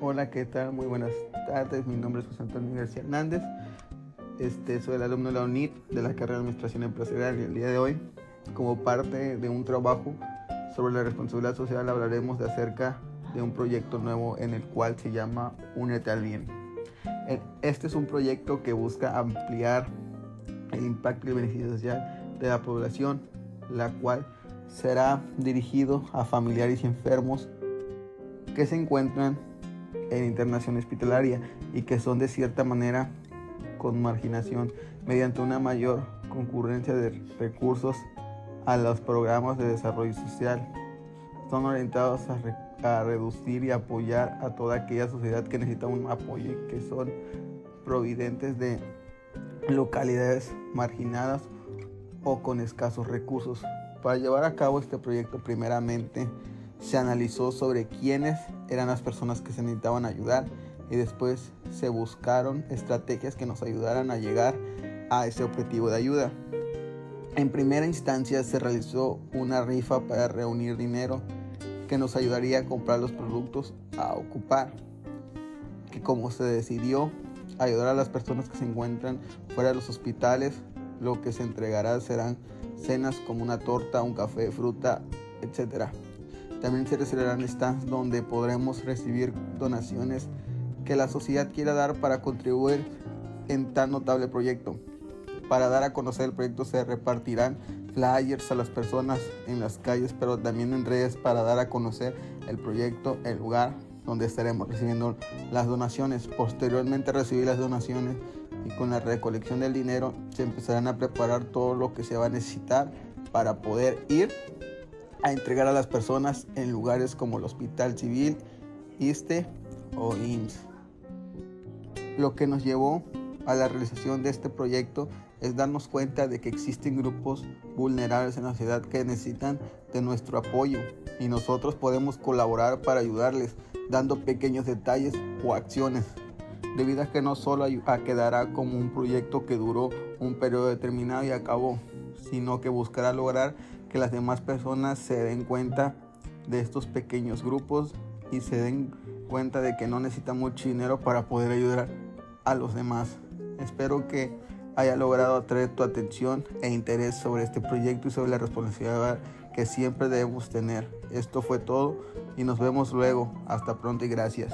Hola, ¿qué tal? Muy buenas tardes. Mi nombre es José Antonio García Hernández. Este, soy el alumno de la UNIT de la carrera de Administración Empresarial y el día de hoy, como parte de un trabajo sobre la responsabilidad social, hablaremos de acerca de un proyecto nuevo en el cual se llama Únete al Bien. E, este es un proyecto que busca ampliar el impacto y beneficio social de la población, la cual será dirigido a familiares y enfermos que se encuentran en internación hospitalaria y que son de cierta manera con marginación mediante una mayor concurrencia de recursos a los programas de desarrollo social. Son orientados a, a, reducir y apoyar a toda aquella sociedad que necesita un apoyo y que son providentes de localidades marginadas o con escasos recursos. Para llevar a cabo este proyecto primeramente se analizó sobre quiénes eran las personas que se necesitaban ayudar y después se buscaron estrategias que nos ayudaran a llegar a ese objetivo de ayuda. En primera instancia se realizó una rifa para reunir dinero que nos ayudaría a comprar los productos a ocupar. Que como se decidió ayudar a las personas que se encuentran fuera de los hospitales, lo que se entregará serán cenas como una torta, un café, fruta, etc. También se reservarán stands donde podremos recibir donaciones que la sociedad quiera dar para contribuir en tan notable proyecto. Para dar a conocer el proyecto se repartirán flyers a las personas en las calles, pero también en redes para dar a conocer el proyecto, el lugar donde estaremos recibiendo las donaciones. Posteriormente recibir las donaciones y con la recolección del dinero se empezarán a preparar todo lo que se va a necesitar para poder ir a entregar a las personas en lugares como el Hospital Civil, ISTE o IMSS. Lo que nos llevó a la realización de este proyecto es darnos cuenta de que existen grupos vulnerables en la ciudad que necesitan de nuestro apoyo y nosotros podemos colaborar para ayudarles dando pequeños detalles o acciones debido a que no solo quedará como un proyecto que duró un periodo determinado y acabó, sino que buscará lograr que las demás personas se den cuenta de estos pequeños grupos y se den cuenta de que no necesitan mucho dinero para poder ayudar a los demás. Espero que haya logrado atraer tu atención e interés sobre este proyecto y sobre la responsabilidad que siempre debemos tener. Esto fue todo y nos vemos luego. Hasta pronto y gracias.